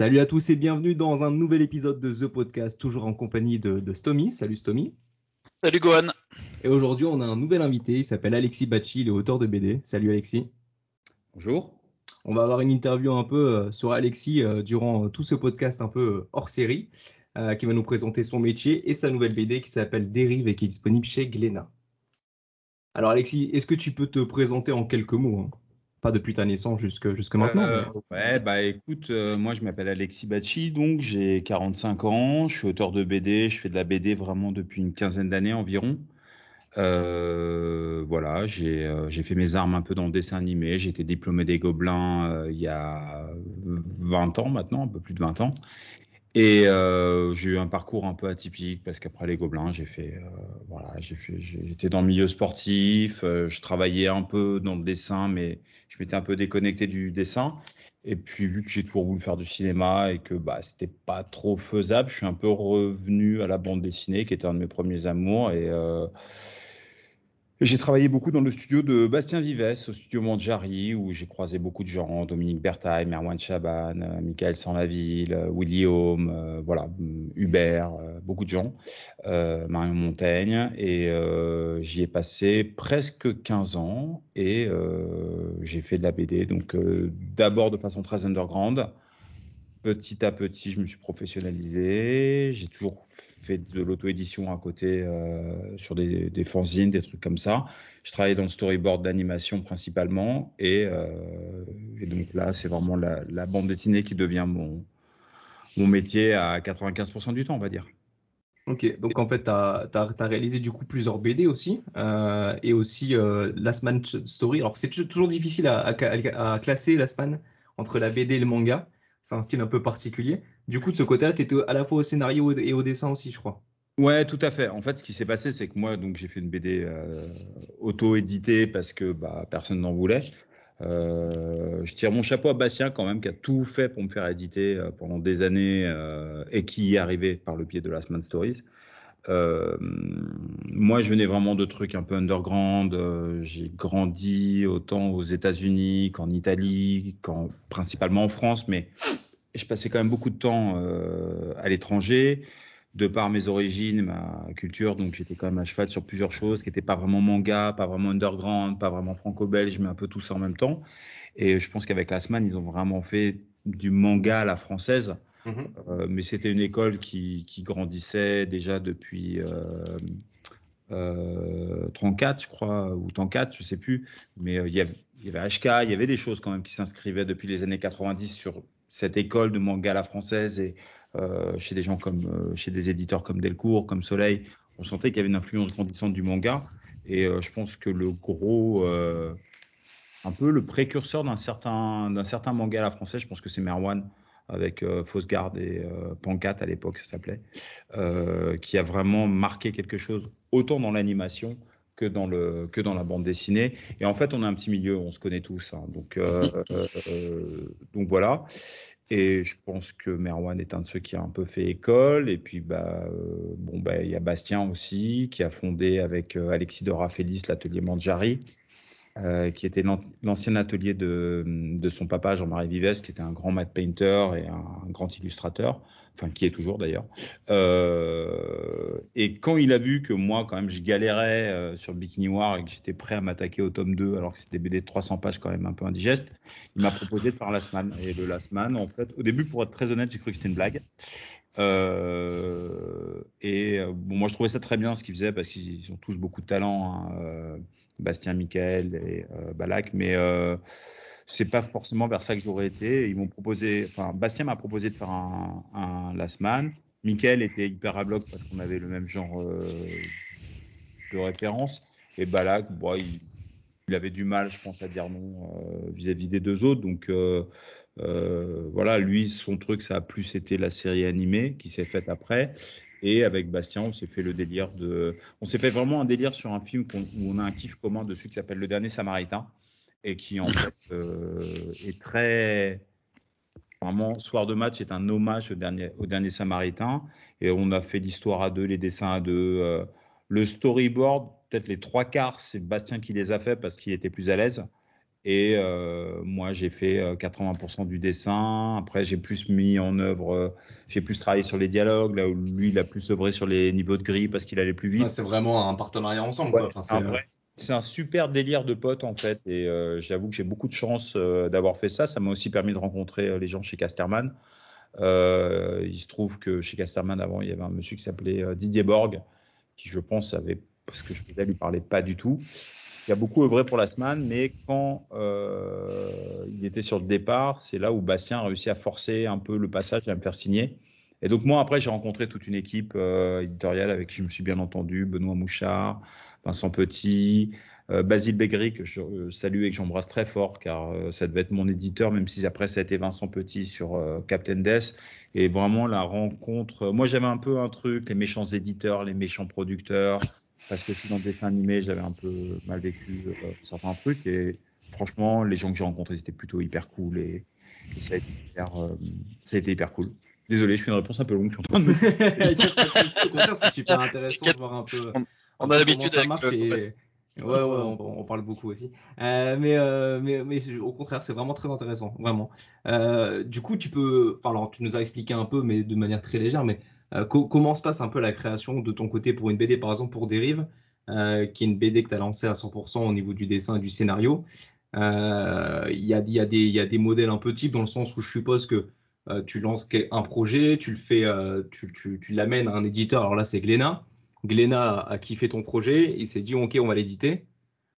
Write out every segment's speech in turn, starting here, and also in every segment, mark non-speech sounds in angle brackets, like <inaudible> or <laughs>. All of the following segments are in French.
Salut à tous et bienvenue dans un nouvel épisode de The Podcast, toujours en compagnie de, de Stomy. Salut Stomy. Salut Gohan. Et aujourd'hui, on a un nouvel invité, il s'appelle Alexis Bachi, il est auteur de BD. Salut Alexis. Bonjour. On va avoir une interview un peu euh, sur Alexis euh, durant euh, tout ce podcast un peu hors série, qui va nous présenter son métier et sa nouvelle BD qui s'appelle Dérive et qui est disponible chez Glénat. Alors Alexis, est-ce que tu peux te présenter en quelques mots hein? Pas depuis ta naissance jusque, jusque maintenant. Euh, ouais, bah écoute, euh, moi je m'appelle Alexis Bachi, donc j'ai 45 ans, je suis auteur de BD, je fais de la BD vraiment depuis une quinzaine d'années environ. Euh, voilà, j'ai fait mes armes un peu dans le dessin animé, j'ai été diplômé des Gobelins il y a 20 ans maintenant, un peu plus de 20 ans. Et euh, j'ai eu un parcours un peu atypique parce qu'après les Gobelins, j'ai fait, euh, voilà, j'ai fait, j'étais dans le milieu sportif, euh, je travaillais un peu dans le dessin, mais je m'étais un peu déconnecté du dessin. Et puis vu que j'ai toujours voulu faire du cinéma et que bah c'était pas trop faisable, je suis un peu revenu à la bande dessinée, qui était un de mes premiers amours et euh, j'ai travaillé beaucoup dans le studio de Bastien Vives, au studio Mondjari, où j'ai croisé beaucoup de gens, Dominique Bertaille, Merwan Chaban, euh, Michael Sanlaville, euh, Willy Home, euh, voilà, Hubert, beaucoup de gens, Marion Montaigne, et j'y ai passé presque 15 ans, et j'ai fait de la BD, donc d'abord de façon très underground, petit à petit, je me suis professionnalisé, j'ai toujours de l'auto-édition à côté euh, sur des, fanzines, des trucs comme ça. Je travaillais dans le storyboard d'animation principalement. Et, euh, donc là, c'est vraiment la, bande dessinée qui devient mon, mon métier à 95% du temps, on va dire. Ok, donc en fait, tu as, réalisé du coup plusieurs BD aussi, euh, et aussi Last Man Story. Alors, c'est toujours difficile à, à classer Last Man entre la BD et le manga. C'est un style un peu particulier. Du coup, de ce côté-là, tu étais à la fois au scénario et au dessin aussi, je crois. Ouais, tout à fait. En fait, ce qui s'est passé, c'est que moi, donc, j'ai fait une BD euh, auto-éditée parce que bah, personne n'en voulait. Euh, je tire mon chapeau à Bastien quand même, qui a tout fait pour me faire éditer euh, pendant des années et qui y est arrivé par le pied de Last Man Stories. Moi, je venais vraiment de trucs un peu underground. J'ai grandi autant aux États-Unis qu'en Italie, qu'en, principalement en France, mais je passais quand même beaucoup de temps euh, à l'étranger, de par mes origines, ma culture. Donc, j'étais quand même à cheval sur plusieurs choses qui n'étaient pas vraiment manga, pas vraiment underground, pas vraiment franco-belge, mais un peu tout ça en même temps. Et je pense qu'avec la semaine, ils ont vraiment fait du manga à la française. Mmh. Euh, mais c'était une école qui, qui, grandissait déjà depuis euh, euh, 34, je crois, ou 34, je sais plus. Mais il y, avait, il y avait HK, il y avait des choses quand même qui s'inscrivaient depuis les années 90 sur cette école de manga à la française et euh, chez des gens comme, chez des éditeurs comme Delcourt, comme Soleil, on sentait qu'il y avait une influence grandissante du manga. Et je pense que le gros un peu le précurseur d'un certain, d'un certain manga à la française. Je pense que c'est Merwan avec euh, et euh, Pancat à l'époque, ça s'appelait, euh, qui a vraiment marqué quelque chose autant dans l'animation que dans le que dans la bande dessinée. Et en fait, on a un petit milieu, on se connaît tous, hein, donc euh, <laughs> euh, donc voilà. Et je pense que Merwan est un de ceux qui a un peu fait école. Et puis, bah, bon, bah, il y a Bastien aussi, qui a fondé avec Alexis Dora Félix l'atelier Mandjari, euh, qui était l'ancien atelier de, son papa Jean-Marie Vives, qui était un grand matte painter et un, grand illustrateur, enfin qui est toujours d'ailleurs. Euh, et quand il a vu que moi, quand même, je galérais euh, sur le Bikini War et que j'étais prêt à m'attaquer au tome 2, alors que c'était BD de 300 pages quand même un peu indigeste, il m'a proposé de faire Last Man. Et le Last Man, en fait, au début, pour être très honnête, j'ai cru que c'était une blague. Et bon, moi, je trouvais ça très bien ce qu'ils faisaient parce qu'ils ont tous beaucoup de talent. Hein, Bastien Michael et euh, Balak, mais euh, c'est pas forcément vers ça que j'aurais été. Ils m'ont proposé, enfin, Bastien m'a proposé de faire un, un Last Man. Michael était hyper à bloc parce qu'on avait le même genre euh, de référence. Et Balak, bon, il, avait du mal, je pense, à dire non vis-à-vis -vis des deux autres. Donc voilà, lui, son truc, ça a plus été la série animée qui s'est faite après. Et avec Bastien, on s'est fait le délire de. On s'est fait vraiment un délire sur un film où on a un kiff commun dessus qui s'appelle Le Dernier Samaritain et qui en fait <laughs> euh, est très. Vraiment, Soir de match est un hommage au dernier, au dernier Samaritain. Et on a fait l'histoire à deux, les dessins à deux. Euh, le storyboard, peut-être les trois quarts, c'est Bastien qui les a fait parce qu'il était plus à l'aise. Et euh, moi, j'ai fait 80% du dessin. Après, j'ai plus mis en œuvre, j'ai plus travaillé sur les dialogues, là où lui, il a plus œuvré sur les niveaux de gris parce qu'il allait plus vite. c'est vraiment un partenariat ensemble. Ouais, c'est un, un, super délire de potes, en fait. Et j'avoue que j'ai beaucoup de chance d'avoir fait ça. Ça m'a aussi permis de rencontrer les gens chez Casterman. Euh, il se trouve que chez Casterman, avant, il y avait un monsieur qui s'appelait euh, Didier Borg, qui, je pense, avait, parce que je ne lui parlais pas du tout, qui a beaucoup œuvré pour la semaine, mais quand euh, il était sur le départ, c'est là où Bastien a réussi à forcer un peu le passage à me faire signer. Et donc moi, après, j'ai rencontré toute une équipe éditoriale avec qui je me suis bien entendu, Benoît Mouchard, Vincent Petit, euh, Basile Begri, que je euh, salue et que j'embrasse très fort, car euh, ça devait être mon éditeur, même si après ça a été Vincent Petit sur Captain Death. Et vraiment la rencontre. Moi, j'avais un peu un truc, les méchants éditeurs, les méchants producteurs, parce que si dans le dessin animé, j'avais un peu mal vécu certains trucs. Et franchement, les gens que j'ai rencontrés, c'était plutôt hyper cool et, ça, a été hyper, ça a été hyper cool. Désolé, je fais une réponse un peu longue. Je suis en train de <laughs> c'est super intéressant de voir un peu. <laughs> On, a l'habitude avec Ouais, ouais, on, parle beaucoup aussi. Euh, mais, euh, mais, mais, au contraire, c'est vraiment très intéressant, vraiment. Euh, du coup, tu peux, enfin, alors tu nous as expliqué un peu, mais de manière très légère, mais comment se passe un peu la création de ton côté pour une BD, par exemple pour Dérive, qui est une BD que tu as lancée à 100% au niveau du dessin et du scénario. Il y, a, y, a des, y a des modèles un peu types dans le sens où je suppose que tu lances un projet, tu le fais, tu, tu, tu l'amènes à un éditeur. Alors là, c'est Glénat. Glénat a kiffé ton projet, il s'est dit ok on va l'éditer.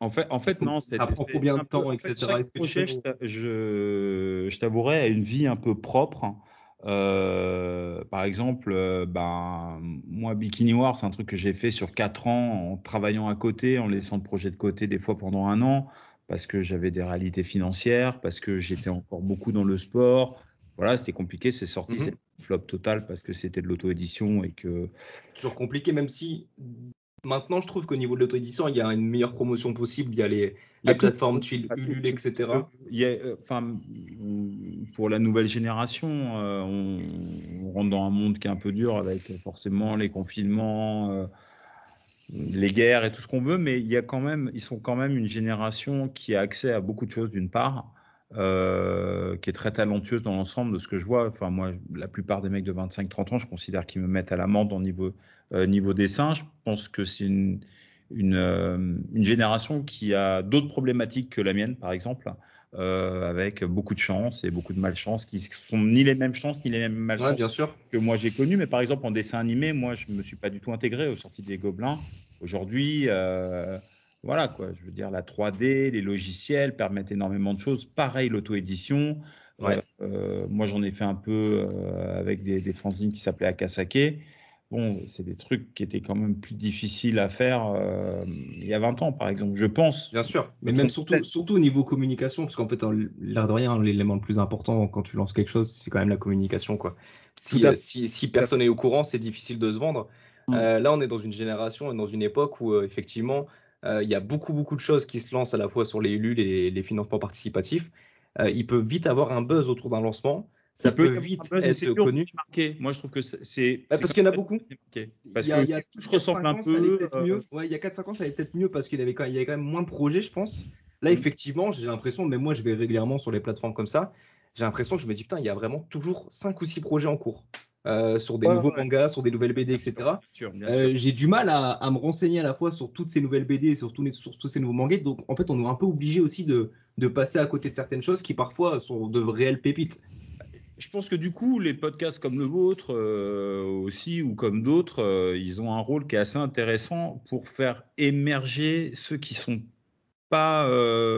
En fait, en fait non. Ça prend combien de temps, etc. Chaque projet, je, je t'avouerai, a une vie un peu propre. Euh, par exemple, euh, ben, moi, Bikini War, c'est un truc que j'ai fait sur quatre ans en travaillant à côté, en laissant le projet de côté des fois pendant un an, parce que j'avais des réalités financières, parce que j'étais encore beaucoup dans le sport. Voilà, c'était compliqué, c'est sorti, mhm flop total parce que c'était de l'auto-édition et que. Toujours compliqué, même si maintenant je trouve qu'au niveau de l'auto-édition, il y a une meilleure promotion possible. Il y a les, les plateformes Ulule, etc. Euh, pour la nouvelle génération, euh, on, rentre dans un monde qui est un peu dur avec forcément les confinements. Euh, les guerres et tout ce qu'on veut, mais il y a quand même, ils sont quand même une génération qui a accès à beaucoup de choses d'une part, euh, qui est très talentueuse dans l'ensemble de ce que je vois. Enfin, moi, la plupart des mecs de 25-30 ans, je considère qu'ils me mettent à l'amende au niveau, euh, niveau dessin. Je pense que c'est une, une, euh, une, génération qui a d'autres problématiques que la mienne, par exemple, euh, avec beaucoup de chance et beaucoup de malchance, qui sont ni les mêmes chances ni les mêmes malchances bien sûr. que moi j'ai connues. Mais par exemple, en dessin animé, moi, je me suis pas du tout intégré aux sorties des Gobelins. Aujourd'hui, euh, voilà, quoi. Je veux dire, la 3D, les logiciels permettent énormément de choses. Pareil, l'auto-édition. Euh, moi, j'en ai fait un peu avec des, des fanzines qui s'appelaient Akasake. Bon, c'est des trucs qui étaient quand même plus difficiles à faire il y a 20 ans, par exemple, je pense. Bien sûr, mais même surtout, surtout au niveau communication, parce qu'en fait, l'air de rien, l'élément le plus important quand tu lances quelque chose, c'est quand même la communication. Quoi. Si, si, si personne n'est au courant, c'est difficile de se vendre. Mm. là, on est dans une génération et dans une époque où, effectivement, euh, il y a beaucoup, beaucoup de choses qui se lancent à la fois sur les ULU, les, les financements participatifs. Euh, il peut vite avoir un buzz autour d'un lancement. Ça peut, vite être connu. Moi, je trouve que c'est. Bah, parce qu'il y en a beaucoup. Parce que y a, tout ressemble un peu. Euh, ouais, il y a 4-5 ans, ça allait peut-être mieux parce qu'il y avait quand même moins de projets, je pense. Là, mm. effectivement, j'ai l'impression, mais moi, je vais régulièrement sur les plateformes comme ça. J'ai l'impression que je me dis, putain, il y a vraiment toujours 5 ou 6 projets en cours. Euh, sur des nouveaux mangas, sur des nouvelles BD, etc. Euh, j'ai du mal à, me renseigner à la fois sur toutes ces nouvelles BD et sur, tous ces nouveaux mangas. Donc, en fait, on est un peu obligé aussi de, passer à côté de certaines choses qui parfois sont de réelles pépites. Je pense que du coup, les podcasts comme le vôtre euh, aussi, ou comme d'autres, ils ont un rôle qui est assez intéressant pour faire émerger ceux qui sont pas.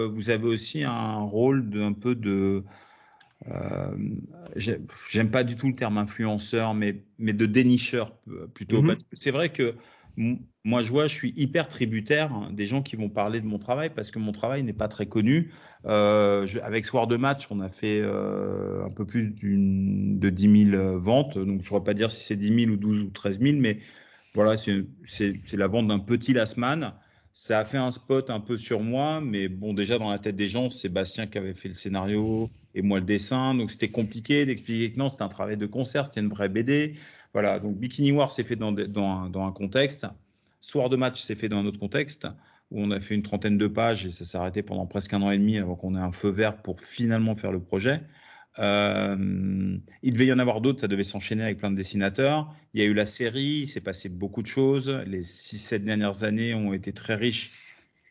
vous avez aussi un rôle d'un peu de euh, j'aime pas du tout le terme influenceur, mais, mais de dénicheur plutôt. Mhm. Parce que c'est vrai que moi, je vois, je suis hyper tributaire des gens qui vont parler de mon travail parce que mon travail n'est pas très connu. Euh, avec Soir de Match, on a fait euh, un peu plus de 10 000 ventes. Donc, je ne pourrais pas dire si c'est 10 000 ou 12 ou 13 000, mais voilà, c'est la vente d'un petit Lasman. Ça a fait un spot un peu sur moi, mais bon, déjà dans la tête des gens, c'est Bastien qui avait fait le scénario et moi le dessin, donc c'était compliqué d'expliquer que non, c'était un travail de concert, c'était une vraie BD. Voilà, donc Bikini War s'est fait dans, dans, un, contexte, Soir de match s'est fait dans un autre contexte. où on a fait une trentaine de pages et ça s'est arrêté pendant presque un an et demi avant qu'on ait un feu vert pour finalement faire le projet. Euh, il devait y en avoir d'autres, ça devait s'enchaîner avec plein de dessinateurs. Il y a eu la série, il s'est passé beaucoup de choses. Les 6-7 dernières années ont été très riches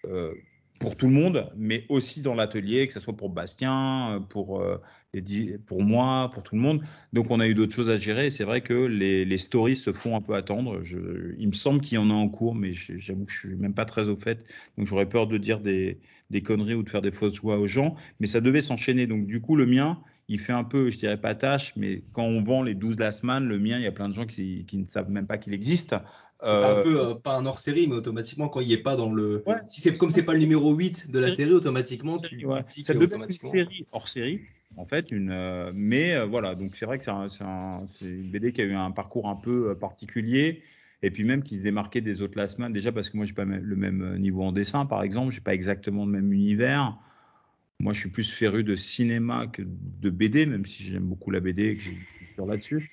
euh, pour tout le monde, mais aussi dans l'atelier, que ce soit pour Bastien, pour, euh, les, pour moi, pour tout le monde. Donc on a eu d'autres choses à gérer. C'est vrai que les, les, stories se font un peu attendre. Je, il me semble qu'il y en a en cours, mais j'avoue que je suis même pas très au fait. Donc j'aurais peur de dire des, des conneries ou de faire des fausses joies aux gens. Mais ça devait s'enchaîner. Donc du coup, le mien, il fait un peu, je dirais pas tâche, mais quand on vend les 12 la semaine, le mien, il y a plein de gens qui ne savent même pas qu'il existe. C'est un euh, peu euh, pas un hors série, mais automatiquement quand il est pas dans le. Si c'est comme c'est pas le numéro 8 de la série, automatiquement tu. Ouais. Ça devient une série hors série, en fait, une. Euh, mais voilà, donc c'est vrai que c'est un, une BD qui a eu un parcours un peu particulier. Et puis même qui se démarquait des autres la semaine, déjà parce que moi j'ai pas le même niveau en dessin, par exemple, j'ai pas exactement le même univers. Moi, je suis plus féru de cinéma que de BD, même si j'aime beaucoup la BD et que j'ai une là-dessus.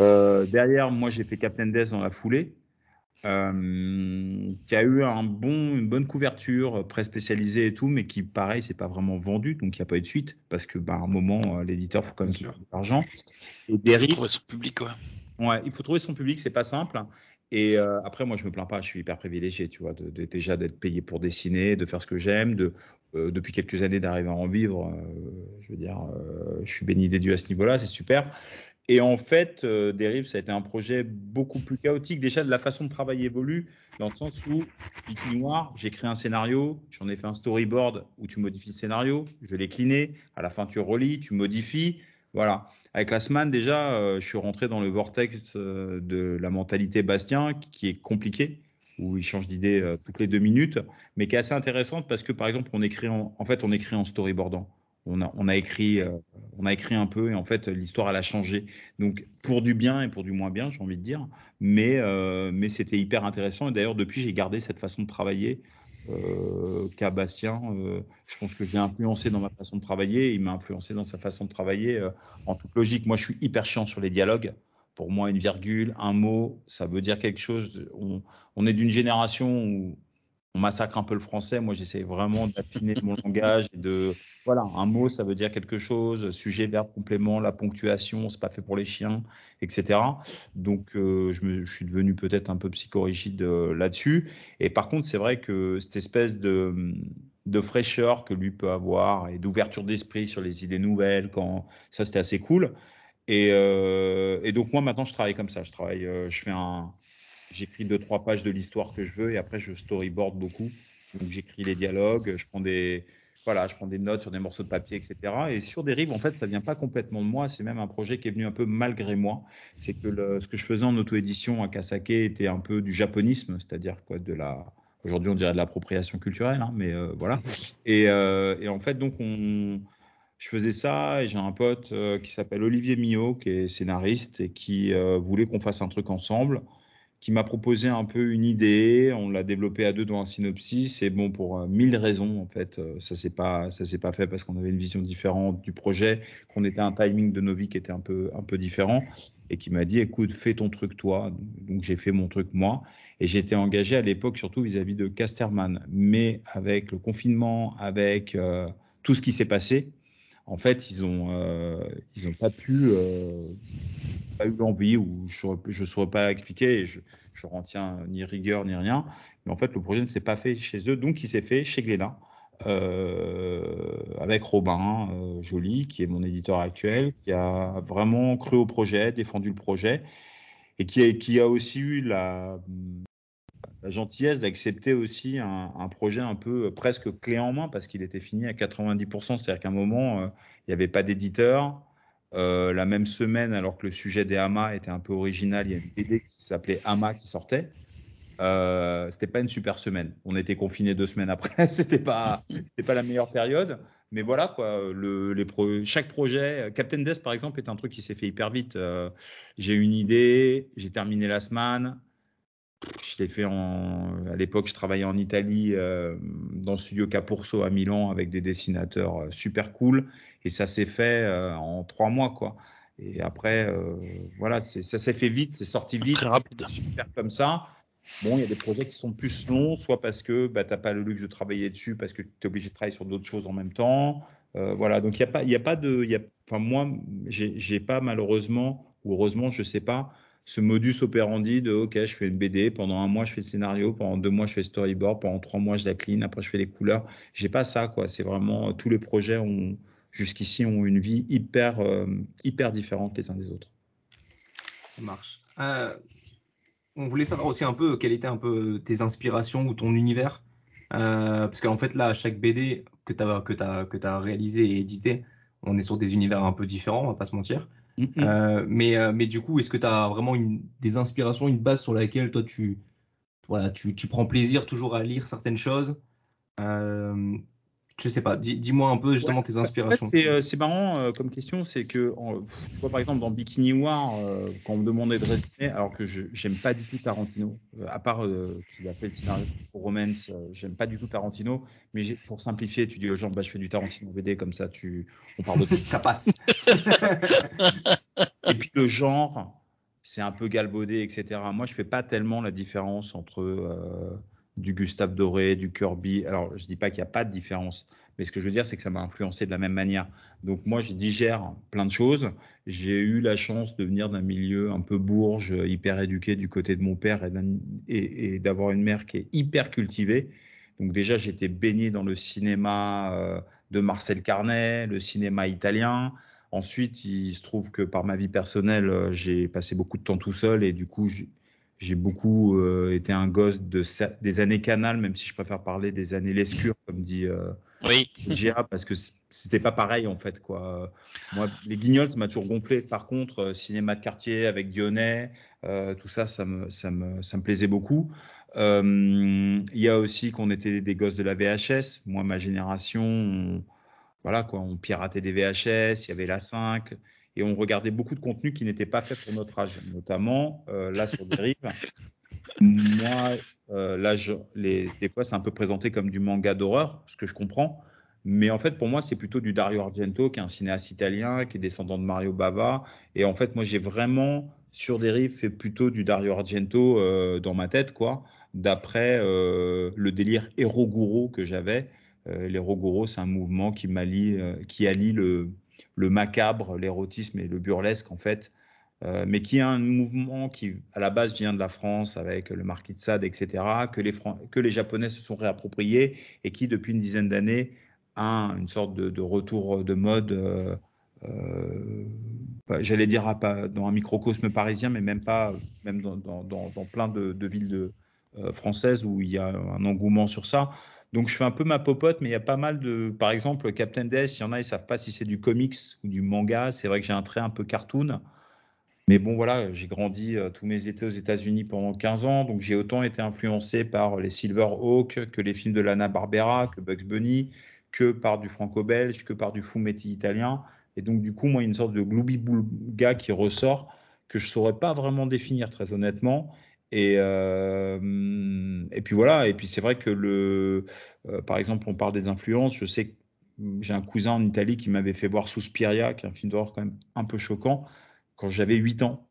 Euh, derrière, moi, j'ai fait Captain Death dans la foulée, euh, qui a eu un bon, une bonne couverture, très spécialisée et tout, mais qui, pareil, c'est pas vraiment vendu, donc il n'y a pas eu de suite, parce que, bah, à un moment, euh, l'éditeur faut quand même de l'argent. Et il faut trouver son public, ouais. Ouais, il faut trouver son public, c'est pas simple. Et euh, après, moi, je me plains pas, je suis hyper privilégié, tu vois, de, déjà d'être payé pour dessiner, de faire ce que j'aime, de euh, depuis quelques années d'arriver à en vivre. Euh, je veux dire, je suis béni des dieux à ce niveau-là, c'est super. Et en fait, Dérive, ça a été un projet beaucoup plus chaotique. Déjà, de la façon de travailler évolue, dans le sens où, Bikini Noir, j'ai un scénario, j'en ai fait un storyboard où tu modifies le scénario, je l'ai cliné, à la fin tu relis, tu modifies. Voilà. Avec la semaine, déjà, euh, je suis rentré dans le vortex euh, de la mentalité Bastien, qui est compliqué, où il change d'idée euh, toutes les deux minutes, mais qui est assez intéressante parce que, par exemple, on écrit en, en fait, on écrit en storyboardant. On a, on a écrit, on a écrit un peu et en fait l'histoire elle a changé. Donc pour du bien et pour du moins bien, j'ai envie de dire, mais mais c'était hyper intéressant et d'ailleurs depuis j'ai gardé cette façon de travailler euh, qu'à Bastien. Euh, je pense que je l'ai influencé dans ma façon de travailler. Il m'a influencé dans sa façon de travailler. Euh, en toute logique, moi, je suis hyper chiant sur les dialogues. Pour moi, une virgule, un mot, ça veut dire quelque chose. On, on est d'une génération où on massacre un peu le français. Moi, j'essaie vraiment d'affiner mon langage et de, voilà, un mot, ça veut dire quelque chose. Sujet, verbe, complément, la ponctuation, c'est pas fait pour les chiens, etc. Donc, euh, je, suis devenu peut-être un peu psychorigide euh, là-dessus. Et par contre, c'est vrai que cette espèce de, fraîcheur que lui peut avoir et d'ouverture d'esprit sur les idées nouvelles, quand ça, c'était assez cool. Et, euh, et, donc, moi, maintenant, je travaille comme ça. Je travaille, je fais un, j'écris deux trois pages de l'histoire que je veux et après je storyboard beaucoup. Donc j'écris les dialogues, je prends des voilà, je prends des notes sur des morceaux de papier, etc. Et sur Dérive, en fait, ça vient pas complètement de moi. C'est même un projet qui est venu un peu malgré moi. C'est que le, ce que je faisais en auto-édition à Kasake était un peu du japonisme, c'est-à-dire quoi, de la, aujourd'hui on dirait de l'appropriation culturelle, hein, mais euh, voilà. <laughs> Et, euh, et, en fait, donc on, je faisais ça et j'ai un pote euh, qui s'appelle Olivier Millot, qui est scénariste et qui voulait qu'on fasse un truc ensemble qui m'a proposé un peu une idée. On l'a développé à deux dans un synopsis. Et bon, pour euh, mille raisons, en fait, euh, ça s'est pas, ça s'est pas fait parce qu'on avait une vision différente du projet, qu'on était un timing de nos vies qui était un peu, un peu différent. Et qui m'a dit, écoute, fais ton truc toi. Donc j'ai fait mon truc moi. Et j'étais engagé à l'époque surtout vis-à-vis de Casterman. Mais avec le confinement, avec euh, tout ce qui s'est passé, en fait, ils ont, euh, ils ont pas pu, euh, pas eu l'envie ou je ne saurais pas expliquer. Je, je retiens ni rigueur ni rien. Mais en fait, le projet ne s'est pas fait chez eux, donc il s'est fait chez Glénat. Euh, avec Robin euh, Joly, qui est mon éditeur actuel, qui a vraiment cru au projet, défendu le projet, et qui qui a aussi eu la, la gentillesse d'accepter aussi un, projet un peu euh, presque clé en main parce qu'il était fini à 90%. C'est-à-dire qu'à un moment, euh, il n'y avait pas d'éditeur. Euh, la même semaine, alors que le sujet des Hamas était un peu original, il y a une BD qui s'appelait Hama qui sortait. Euh, c'était pas une super semaine. On était confinés deux semaines après. <laughs> c'était pas, c'était pas la meilleure période. Mais voilà quoi. Le, les chaque projet, Captain Death par exemple, est un truc qui s'est fait hyper vite. J'ai une idée, j'ai terminé la semaine je l'ai fait en, à l'époque, je travaillais en Italie euh, dans le studio Capurso à Milan avec des dessinateurs euh, super cool et ça s'est fait euh, en trois mois quoi. Et après, euh, voilà, ça s'est fait vite, c'est sorti vite, très rapide, super comme ça. Bon, il y a des projets qui sont plus longs, soit parce que bah, tu n'as pas le luxe de travailler dessus, parce que tu es obligé de travailler sur d'autres choses en même temps. Voilà, donc il n'y a, pas, y a pas de. Y a, enfin, moi, j'ai pas malheureusement, ou heureusement, je sais pas, ce modus operandi de OK, je fais une BD, pendant un mois, je fais le scénario, pendant deux mois, je fais le storyboard, pendant trois mois, je la clean, après, je fais les couleurs. J'ai pas ça, quoi. C'est vraiment. Tous les projets ont jusqu'ici ont une vie hyper, euh, hyper différente les uns des autres. Ça marche. Euh, on voulait savoir aussi un peu quelles étaient un peu tes inspirations ou ton univers. Euh, parce qu'en fait, là, chaque BD que tu as, que as, que as réalisé et édité, on est sur des univers un peu différents, on va pas se mentir. Euh, mais, mais du coup, est-ce que tu as vraiment une, des inspirations, une base sur laquelle toi tu, voilà, tu, tu prends plaisir toujours à lire certaines choses? Je sais pas, dis-moi un peu justement tes inspirations. Euh, c'est marrant euh, comme question, c'est que par exemple dans Bikini War, euh, quand on me demandait de résumer, alors que j'aime pas du tout Tarantino, à part qu'il a fait le scénario pour Romance, j'aime pas du tout Tarantino, mais pour simplifier, tu dis aux gens, bah, je fais du Tarantino BD comme ça, tu, on parle de <laughs> ça passe. <laughs> Et puis le genre, c'est un peu galbaudé, etc. Moi, je fais pas tellement la différence entre du Gustave Doré, du Kirby. Alors, je dis pas qu'il n'y a pas de différence, mais ce que je veux dire, c'est que ça m'a influencé de la même manière. Donc, moi, je digère plein de choses. J'ai eu la chance de venir d'un milieu un peu bourge, hyper éduqué du côté de mon père et d'avoir une mère qui est hyper cultivée. Donc, déjà, j'étais baigné dans le cinéma euh, de Marcel Carnet, le cinéma italien. Ensuite, il se trouve que par ma vie personnelle, euh, j'ai passé beaucoup de temps tout seul et du coup, j'ai beaucoup euh, été un gosse de des années Canal, même si je préfère parler des années Lescure, comme dit euh, oui. parce que c'était pas pareil en fait quoi. Moi, les Guignols, ça m'a toujours gonflé. Par contre, euh, cinéma de quartier avec Dionnet, euh, tout ça, ça me, ça me, ça me plaisait beaucoup. Il y a aussi qu'on était des gosses de la VHS. Moi, ma génération, voilà quoi, on piratait des VHS. Il y avait la 5 et on regardait beaucoup de contenu qui n'était pas fait pour notre âge, notamment euh, là sur Dérive. <laughs> Moi, euh, là, les, des fois, c'est un peu présenté comme du manga d'horreur, ce que je comprends. Mais en fait, pour moi, c'est plutôt du Dario Argento, qui est un cinéaste italien, qui est descendant de Mario Bava. Et en fait, moi, j'ai vraiment, sur Dérive, fait plutôt du Dario Argento euh, dans ma tête, quoi, d'après le délire Eroguro que j'avais. L'Eroguro, c'est un mouvement qui, allie, qui allie le, le macabre, l'érotisme et le burlesque en fait, euh, mais qui est un mouvement qui à la base vient de la France avec le marquis de Sade, etc., que les, que les Japonais se sont réappropriés et qui depuis une dizaine d'années a une sorte de, retour de mode. Euh, euh, j'allais dire dans un microcosme parisien, mais même pas, même dans, plein de, villes françaises où il y a un engouement sur ça. Donc je fais un peu ma popote, mais il y a pas mal de, par exemple, Captain Death, il y en a, ils savent pas si c'est du comics ou du manga. C'est vrai que j'ai un trait un peu cartoon. Mais bon, voilà, j'ai grandi euh, tous mes étés aux États-Unis pendant 15 ans, donc j'ai autant été influencé par les Silver Hawk que les films de Lana Barbera, que Bugs Bunny, que par du franco-belge, que par du fumetti italien. Et donc, du coup, moi, il y a une sorte de gloubi-boulga qui ressort que je saurais pas vraiment définir, très honnêtement. Et, euh, et puis voilà, et puis c'est vrai que le, euh, par exemple, on parle des influences. Je sais que j'ai un cousin en Italie qui m'avait fait voir Suspiria, qui est un film d'horreur quand même un peu choquant, quand j'avais 8 ans.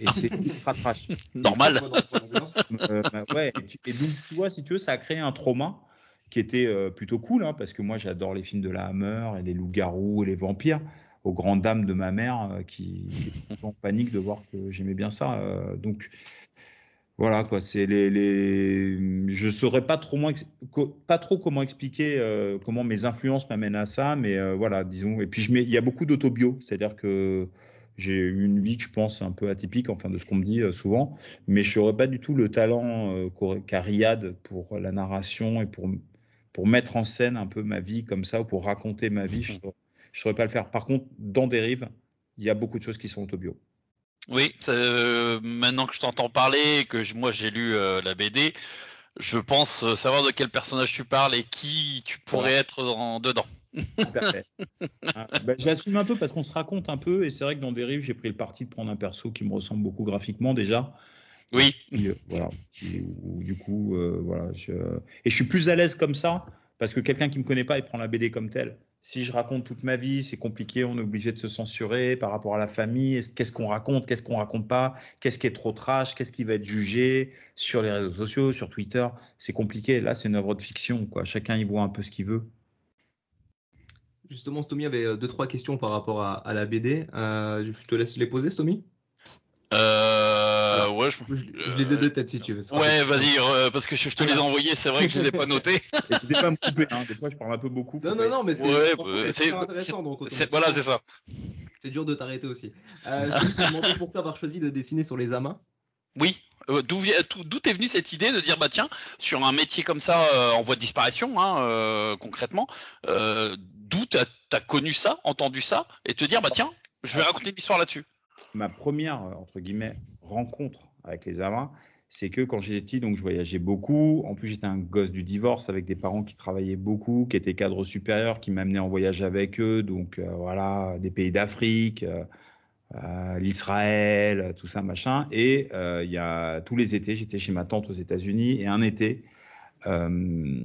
Et c'est <laughs> ultra trash. Normal. Euh, bah ouais, et, donc, tu vois, si tu veux, ça a créé un trauma qui était plutôt cool, hein, parce que moi, j'adore les films de la Hammer et les loups-garous et les vampires, aux grandes dames de ma mère euh, qui en panique de voir que j'aimais bien ça. donc, voilà quoi, c'est les, les, je saurais pas trop moins, pas trop comment expliquer euh, comment mes influences m'amènent à ça, mais euh, voilà, disons. Et puis je mets, il y a beaucoup d'autobio, c'est-à-dire que j'ai une vie que je pense un peu atypique, enfin de ce qu'on me dit euh, souvent, mais je n'aurais pas du tout le talent qu'a Riyad pour la narration et pour pour mettre en scène un peu ma vie comme ça ou pour raconter ma vie, je ne saurais pas le faire. Par contre, dans Dérive, il y a beaucoup de choses qui sont autobio. Oui, euh, maintenant que je t'entends parler et que moi j'ai lu euh, la BD, je pense euh, savoir de quel personnage tu parles et qui tu pourrais être dedans. <laughs> Ah, bah, j'assume un peu parce qu'on se raconte un peu et c'est vrai que dans Dérive, j'ai pris le parti de prendre un perso qui me ressemble beaucoup graphiquement déjà. Oui. voilà. du coup, voilà. Je... Et je suis plus à l'aise comme ça parce que quelqu'un qui me connaît pas, il prend la BD comme telle. Si je raconte toute ma vie, c'est compliqué, on est obligé de se censurer par rapport à la famille. Qu'est-ce qu'on raconte, qu'est-ce qu'on raconte pas, qu'est-ce qui est trop trash, qu'est-ce qui va être jugé sur les réseaux sociaux, sur Twitter. C'est compliqué. Là, c'est une œuvre de fiction, quoi. Chacun y voit un peu ce qu'il veut. Justement, Stomy avait euh, deux trois questions par rapport à, la BD. Euh, je te laisse les poser, Stomy? Euh, ouais, je, je, les ai deux têtes si tu veux. Ouais, vas-y, euh, parce que je, te les ai envoyés, c'est vrai que je les ai pas notés. N'hésitez pas à me couper, hein. des fois je parle un peu beaucoup. Non, non, non, mais c'est ouais, intéressant. Donc, voilà, c'est ça. C'est dur de t'arrêter aussi. Euh, <laughs> je me demandais pourquoi avoir choisi de dessiner sur les amas. Oui, euh, d'où est venue cette idée de dire bah tiens sur un métier comme ça euh, en voie de disparition hein, euh, concrètement d'où t'as as connu ça entendu ça et te dire bah tiens je vais raconter une histoire là-dessus ma première entre guillemets rencontre avec les amas c'est que quand j'étais petit donc je voyageais beaucoup. En plus j'étais un gosse du divorce avec des parents qui travaillaient beaucoup qui étaient cadres supérieurs qui m'amenaient en voyage avec eux. Donc voilà des pays d'Afrique euh, l'Israël, tout ça, machin. Et euh, il y a tous les étés, j'étais chez ma tante aux États-Unis. Et un été, euh,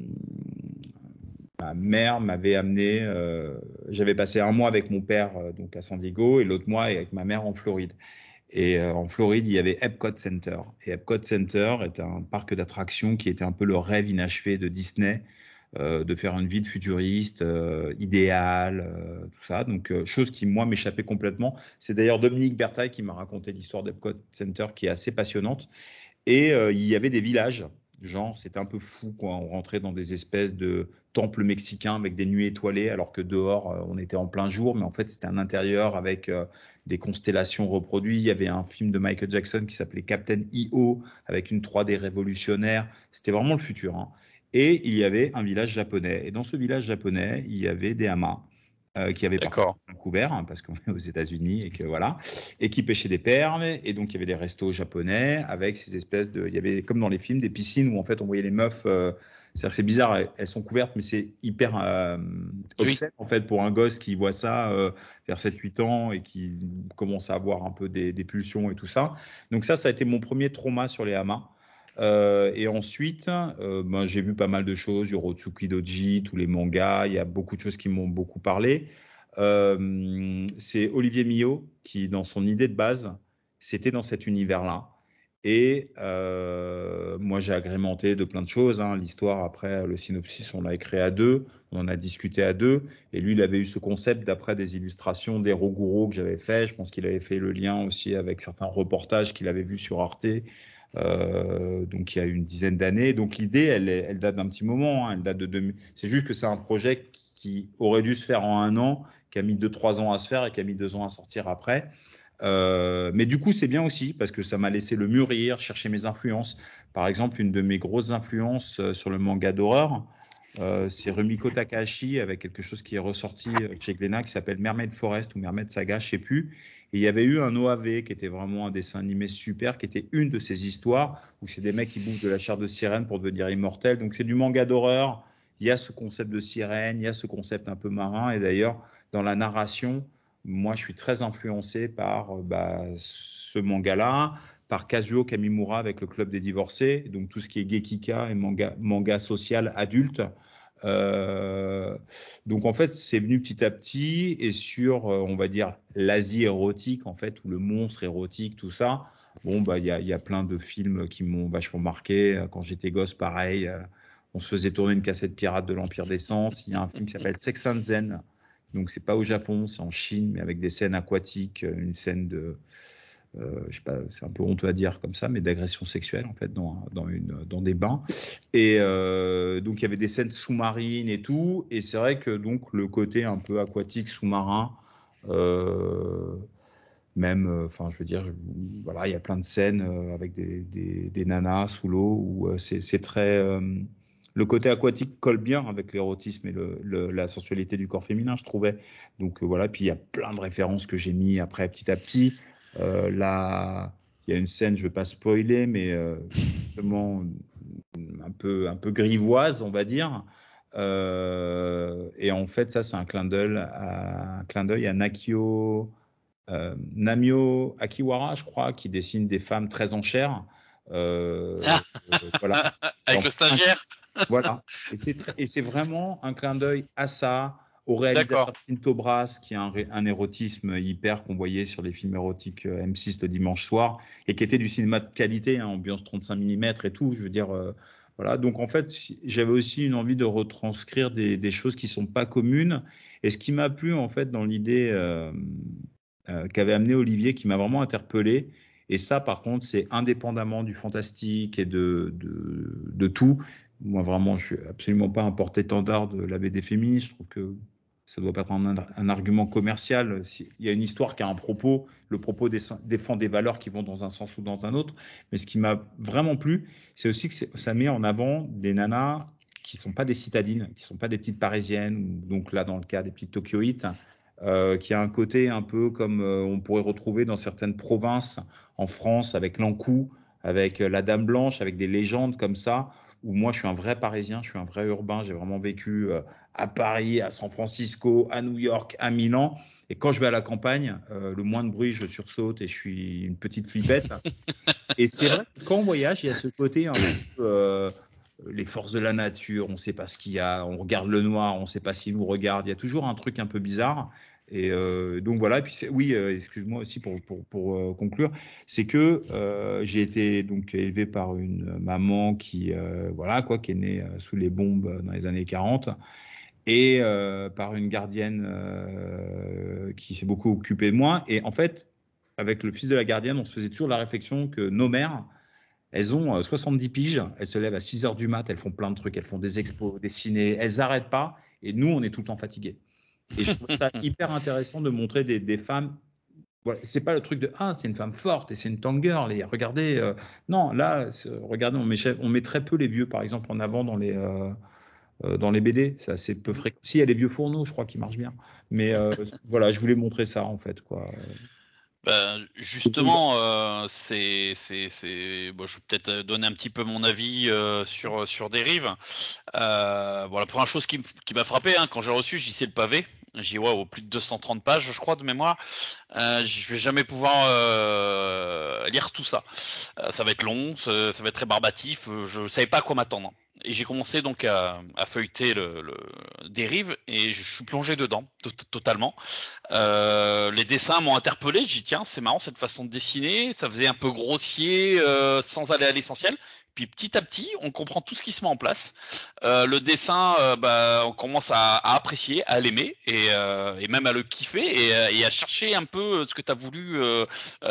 ma mère m'avait amené. J'avais passé un mois avec mon père donc à San Diego et l'autre mois avec ma mère en Floride. Et en Floride, il y avait Epcot Center. Et Epcot Center est un parc d'attractions qui était un peu le rêve inachevé de Disney. Euh, de faire une ville futuriste, euh, idéale, euh, tout ça. Donc, chose qui, moi, m'échappait complètement. C'est d'ailleurs Dominique Bertaille qui m'a raconté l'histoire d'Epcot Center qui est assez passionnante. Et il y avait des villages genre c'était un peu fou quoi on rentrait dans des espèces de temples mexicains avec des nuits étoilées alors que dehors on était en plein jour mais en fait c'était un intérieur avec des constellations reproduites il y avait un film de Michael Jackson qui s'appelait Captain EO avec une 3D révolutionnaire c'était vraiment le futur hein. Et il y avait un village japonais. Et dans ce village japonais, il y avait des hamas. Euh, qui avaient pas couvert hein, parce qu'on est aux États-Unis et que voilà et qui pêchaient des perles et donc il y avait des restos japonais avec ces espèces de il y avait comme dans les films des piscines où en fait on voyait les meufs euh, c'est-à-dire que c'est bizarre elles, sont couvertes mais c'est hyper euh, en fait pour un gosse qui voit ça euh, vers 7-8 ans et qui commence à avoir un peu des, des, pulsions et tout ça. Donc ça ça a été mon premier trauma sur les hamas euh, et ensuite, euh, ben, j'ai vu pas mal de choses, Yorotsuki Doji, tous les mangas, il y a beaucoup de choses qui m'ont beaucoup parlé. Euh, c'est Olivier Millot qui, dans son idée de base, c'était dans cet univers-là. Et moi, j'ai agrémenté de plein de choses. Hein. L'histoire, après, le synopsis, on l'a écrit à deux, on en a discuté à deux. Et lui, il avait eu ce concept d'après des illustrations des Roguro que j'avais fait. Je pense qu'il avait fait le lien aussi avec certains reportages qu'il avait vus sur Arte euh, donc il y a une dizaine d'années. Donc l'idée, elle, date d'un petit moment. Hein. elle date de C'est juste que c'est un projet qui aurait dû se faire en un an, qui a mis deux trois ans à se faire et qui a mis deux ans à sortir après. Euh, mais du coup, c'est bien aussi parce que ça m'a laissé le mûrir, chercher mes influences. Par exemple, une de mes grosses influences euh, sur le manga d'horreur, c'est Rumiko Takahashi avec quelque chose qui est ressorti chez Glénat qui s'appelle Mermaid Forest ou Mermaid Saga, je sais plus. Et il y avait eu un OAV qui était vraiment un dessin animé super, qui était une de ces histoires où c'est des mecs qui bouffent de la chair de sirène pour devenir immortels. Donc c'est du manga d'horreur. Il y a ce concept de sirène, il y a ce concept un peu marin. Et d'ailleurs, dans la narration, moi, je suis très influencé par euh, bah, ce manga-là, par Kazuo Kamimura avec le Club des Divorcés, donc tout ce qui est Gekika et manga, manga social adulte. Euh, donc en fait, c'est venu petit à petit et sur, euh, on va dire, l'Asie érotique en fait, ou le monstre érotique, tout ça. Bon, bah il y a, y a, plein de films qui m'ont vachement marqué. Quand j'étais gosse, pareil, euh, on se faisait tourner une cassette pirate de l'Empire des Sens. Il y a un film qui s'appelle <laughs> Sex and Zen. Donc c'est pas au Japon, c'est en Chine, mais avec des scènes aquatiques, une scène de euh, c'est un peu honteux à dire comme ça, mais d'agression sexuelle en fait dans, dans, une, dans des bains. Et euh, donc il y avait des scènes sous-marines et tout. Et c'est vrai que donc le côté un peu aquatique sous-marin, euh, même, enfin je veux dire, voilà, il y a plein de scènes avec des, des, des nanas sous l'eau où c'est très le côté aquatique colle bien avec l'érotisme et le, la sensualité du corps féminin, je trouvais. Donc voilà, puis il y a plein de références que j'ai mis après petit à petit. Euh, là, il y a une scène, je ne vais pas spoiler, mais euh, justement un peu, un peu grivoise, on va dire. Euh, et en fait, ça, c'est un clin d'œil à, un clin d'œil à Nakio, euh, Namio Akiwara, je crois, qui dessine des femmes très en chair. Euh, ah. voilà. <laughs> Avec le stagiaire. voilà. Et c'est vraiment un clin d'œil à ça, au réalisateur Tinto Brass, qui a un, érotisme hyper qu'on voyait sur les films érotiques euh, M6 le dimanche soir, et qui était du cinéma de qualité, hein, ambiance 35 mm et tout. Je veux dire, euh, voilà. Donc en fait, j'avais aussi une envie de retranscrire des, choses qui sont pas communes. Et ce qui m'a plu en fait dans l'idée euh, qu'avait amené Olivier, qui m'a vraiment interpellé. Et ça, par contre, c'est indépendamment du fantastique et de, de, de tout. Moi, vraiment, je suis absolument pas un porte-étendard de la BD féministe. Je trouve que ça doit pas être un, argument commercial. Il y a une histoire qui a un propos, le propos défend des valeurs qui vont dans un sens ou dans un autre. Mais ce qui m'a vraiment plu, c'est aussi que ça met en avant des nanas qui sont pas des citadines, qui sont pas des petites parisiennes, donc là dans le cas des petites tokyoïtes, euh, qui a un côté un peu comme euh, on pourrait retrouver dans certaines provinces en France avec l'Ancou, avec euh, la Dame Blanche, avec des légendes comme ça, où moi je suis un vrai Parisien, je suis un vrai urbain, j'ai vraiment vécu euh, à Paris, à San Francisco, à New York, à Milan. Et quand je vais à la campagne, euh, le moins de bruit, je sursaute et je suis une petite flippette. et c'est vrai que quand on voyage, il y a ce côté un peu, euh, les forces de la nature, on ne sait pas ce qu'il y a, on regarde le noir, on ne sait pas s'il nous regarde. Il y a toujours un truc un peu bizarre. Et euh, donc voilà. Et puis oui, euh, excuse-moi aussi pour pour, pour euh, conclure, c'est que euh, j'ai été donc élevé par une maman qui voilà quoi, qui est née sous les bombes dans les années 40 et par une gardienne qui s'est beaucoup occupée de moi. Et en fait, avec le fils de la gardienne, on se faisait toujours la réflexion que nos mères elles ont 70 piges, elles se lèvent à 6 heures du mat, elles font plein de trucs, elles font des expos, des ciné, elles n'arrêtent pas, et nous, on est tout le temps fatigués. Et je trouve ça <laughs> hyper intéressant de montrer des, des femmes. Voilà, c'est pas le truc de ah c'est une femme forte et c'est une tank girl. Et regardez euh, non là regardez on met, on met très peu les vieux par exemple en avant dans les euh, euh, dans les BD c'est assez peu fréquent. Si il y a les vieux fourneaux je crois qu'ils marchent bien. Mais voilà je voulais montrer ça en fait quoi ben, justement, euh, je vais peut-être donner un petit peu mon avis euh, sur sur Dérive. Euh, la première chose qui, m'a frappé hein, quand j'ai reçu, j'ai dit c'est le pavé. J'ai dit waouh, plus de 230 pages, je crois, de mémoire. Euh, je vais jamais pouvoir euh, lire tout ça. Euh, ça va être long, ça, va être très barbatif. Je savais pas à quoi m'attendre et j'ai commencé donc à, à feuilleter le, le, Dérive et je suis plongé dedans totalement. Euh, les dessins m'ont interpellé. J'ai dit tiens c'est marrant cette façon de dessiner. Ça faisait un peu grossier euh, sans aller à l'essentiel. Puis petit à petit, on comprend tout ce qui se met en place. Euh, le dessin, euh, bah, on commence à, à, apprécier, à l'aimer et, euh, même à le kiffer et, et, à chercher un peu ce que tu as voulu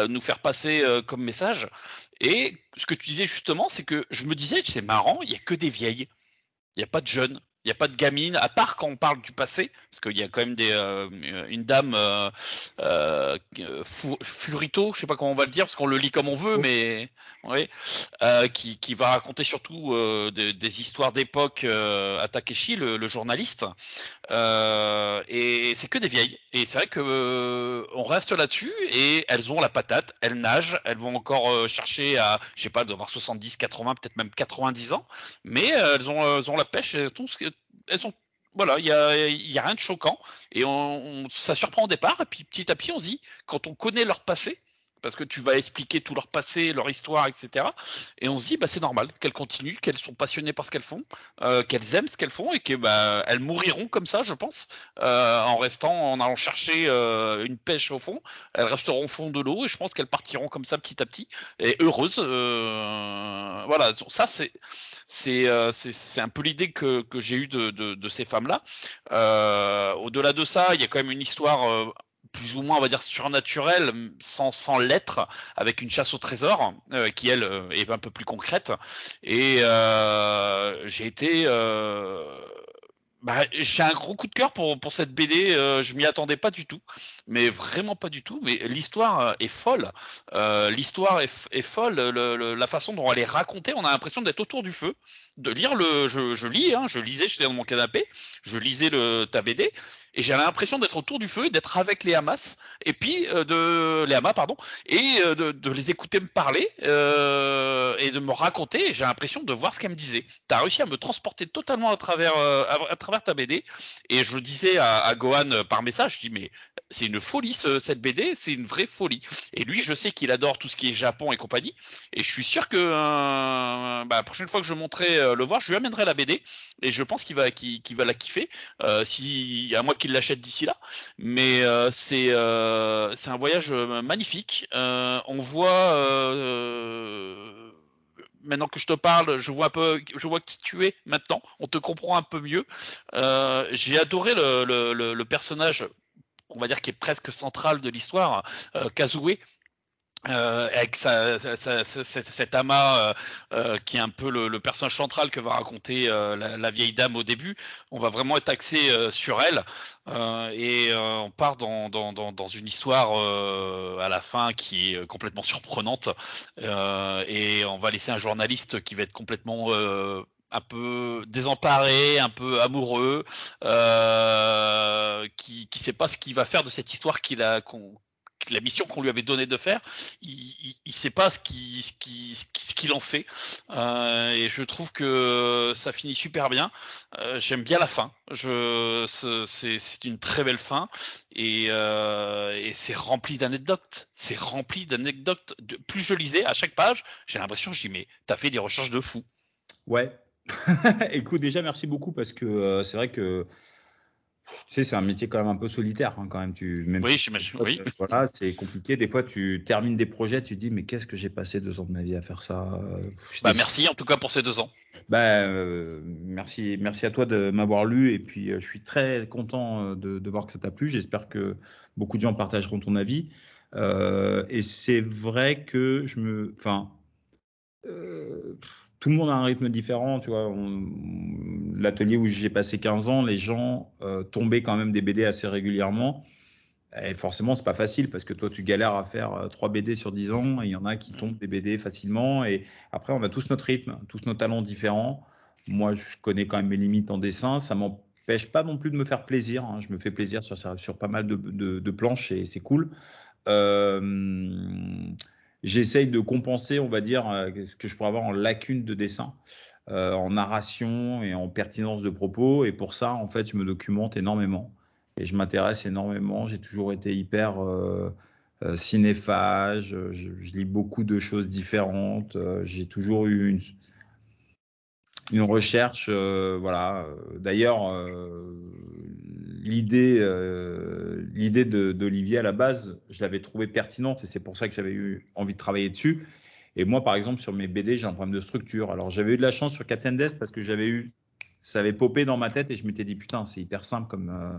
nous faire passer comme message. Et ce que tu disais justement, c'est que je me disais, c'est marrant, il n'y a que des vieilles. Il n'y a pas de jeunes. Il n'y a pas de gamine, à part quand on parle du passé, parce qu'il y a quand même des, euh, une dame euh, euh, Furito, je sais pas comment on va le dire, parce qu'on le lit comme on veut, mais euh, qui, qui, va raconter surtout des, histoires d'époque à Takeshi, le, le journaliste, et c'est que des vieilles. Et c'est vrai que on reste là-dessus, et elles ont la patate, elles nagent, elles vont encore chercher à, je sais pas, d'avoir 70, 80, peut-être même 90 ans, mais elles ont, elles ont la pêche, elles ont elles sont voilà, il y a, y a, rien de choquant. Et on, ça surprend au départ et puis petit à petit on se dit quand on connaît leur passé parce que tu vas expliquer tout leur passé, leur histoire, etc. Et on se dit, bah, c'est normal qu'elles continuent, qu'elles sont passionnées par ce qu'elles font, euh, qu'elles aiment ce qu'elles font et qu'elles bah, mouriront comme ça, je pense, euh, en restant, en allant chercher euh, une pêche au fond. Elles resteront au fond de l'eau et je pense qu'elles partiront comme ça petit à petit et heureuses. Voilà, ça c'est c'est un peu l'idée que, j'ai eue de, ces femmes-là. Au-delà de ça, il y a quand même une histoire plus ou moins, on va dire, surnaturelle, sans, sans l'être, avec une chasse au trésor, euh, qui, elle, est un peu plus concrète. Et euh, j'ai été bah, j'ai un gros coup de cœur pour, pour cette BD. Euh, je m'y attendais pas du tout, mais vraiment pas du tout. Mais l'histoire euh, est folle. Euh, l'histoire est, folle. Le, le, la façon dont elle est racontée, on a l'impression d'être autour du feu, de lire le. Je, je lis, hein, je lisais, j'étais dans mon canapé, je lisais ta BD et j'avais l'impression d'être autour du feu d'être avec les Hamas et puis euh, de les Hamas pardon et de, les écouter me parler et de me raconter. J'ai l'impression de voir ce qu'elle me disait. Tu as réussi à me transporter totalement à travers, à, travers ta BD. Et je disais à, à Gohan par message, je dis mais c'est une folie ce, cette BD, c'est une vraie folie. Et lui, je sais qu'il adore tout ce qui est Japon et compagnie. Et je suis sûr que euh, bah, la prochaine fois que je montrerai le voir, je lui amènerai la BD. Et je pense qu'il va, la kiffer. si, à moi qu'il l'achète d'ici là. Mais c'est, un voyage magnifique. on voit maintenant que je te parle, je vois un peu, je vois qui tu es maintenant. On te comprend un peu mieux. Euh, j'ai adoré le, personnage, on va dire qui est presque central de l'histoire, euh, Kazue, euh, avec sa, cet amas euh, euh, qui est un peu le, personnage central que va raconter la, vieille dame au début, on va vraiment être axé sur elle. Et on part dans, dans, dans, une histoire à la fin qui est complètement surprenante. Et on va laisser un journaliste qui va être complètement un peu désemparé, un peu amoureux, qui qui sait pas ce qu'il va faire de cette histoire qu'il a la mission qu'on lui avait donné de faire, il ne sait pas ce qu'il ce qu'il en fait. Euh, et je trouve que ça finit super bien. Euh, j'aime bien la fin. C'est une très belle fin et, euh, et c'est rempli d'anecdotes. C'est rempli d'anecdotes. Plus je lisais à chaque page, j'ai l'impression, je dis mais t'as fait des recherches de fou. Ouais. <laughs> Écoute, déjà merci beaucoup parce que c'est vrai que tu sais, c'est un métier quand même un peu solitaire, hein, quand même. Tu, même oui, j'imagine. Oui. Voilà, c'est compliqué. Des fois, tu termines des projets, tu te dis, mais qu'est-ce que j'ai passé deux ans de ma vie à faire ça bah, Merci en tout cas pour ces deux ans. Bah, euh, merci, merci à toi de m'avoir lu. Et puis, euh, je suis très content euh, de, de voir que ça t'a plu. J'espère que beaucoup de gens partageront ton avis. Euh, et c'est vrai que je me. Enfin. Tout le monde a un rythme différent, tu vois. L'atelier où j'ai passé 15 ans, les gens euh, tombaient quand même des BD assez régulièrement. Et forcément, c'est pas facile parce que toi, tu galères à faire 3 euh, BD sur 10 ans il y en a qui tombent des BD facilement. Et après, on a tous notre rythme, tous nos talents différents. Moi, je connais quand même mes limites en dessin. Ça m'empêche pas non plus de me faire plaisir. Hein. Je me fais plaisir sur, sur pas mal de, de, de planches et c'est cool. Euh, j'essaye de compenser, on va dire, euh, ce que je pourrais avoir en lacune de dessin, euh, en narration et en pertinence de propos. Et pour ça, en fait, je me documente énormément et je m'intéresse énormément. J'ai toujours été hyper euh, cinéphage. Je, lis beaucoup de choses différentes. J'ai toujours eu une recherche, voilà. D'ailleurs, l'idée, euh, d'Olivier à la base, je l'avais trouvée pertinente et c'est pour ça que j'avais eu envie de travailler dessus. Et moi, par exemple, sur mes BD, j'ai un problème de structure. Alors, j'avais eu de la chance sur Captain Death parce que j'avais eu, ça avait popé dans ma tête et je m'étais dit putain, c'est hyper simple comme euh,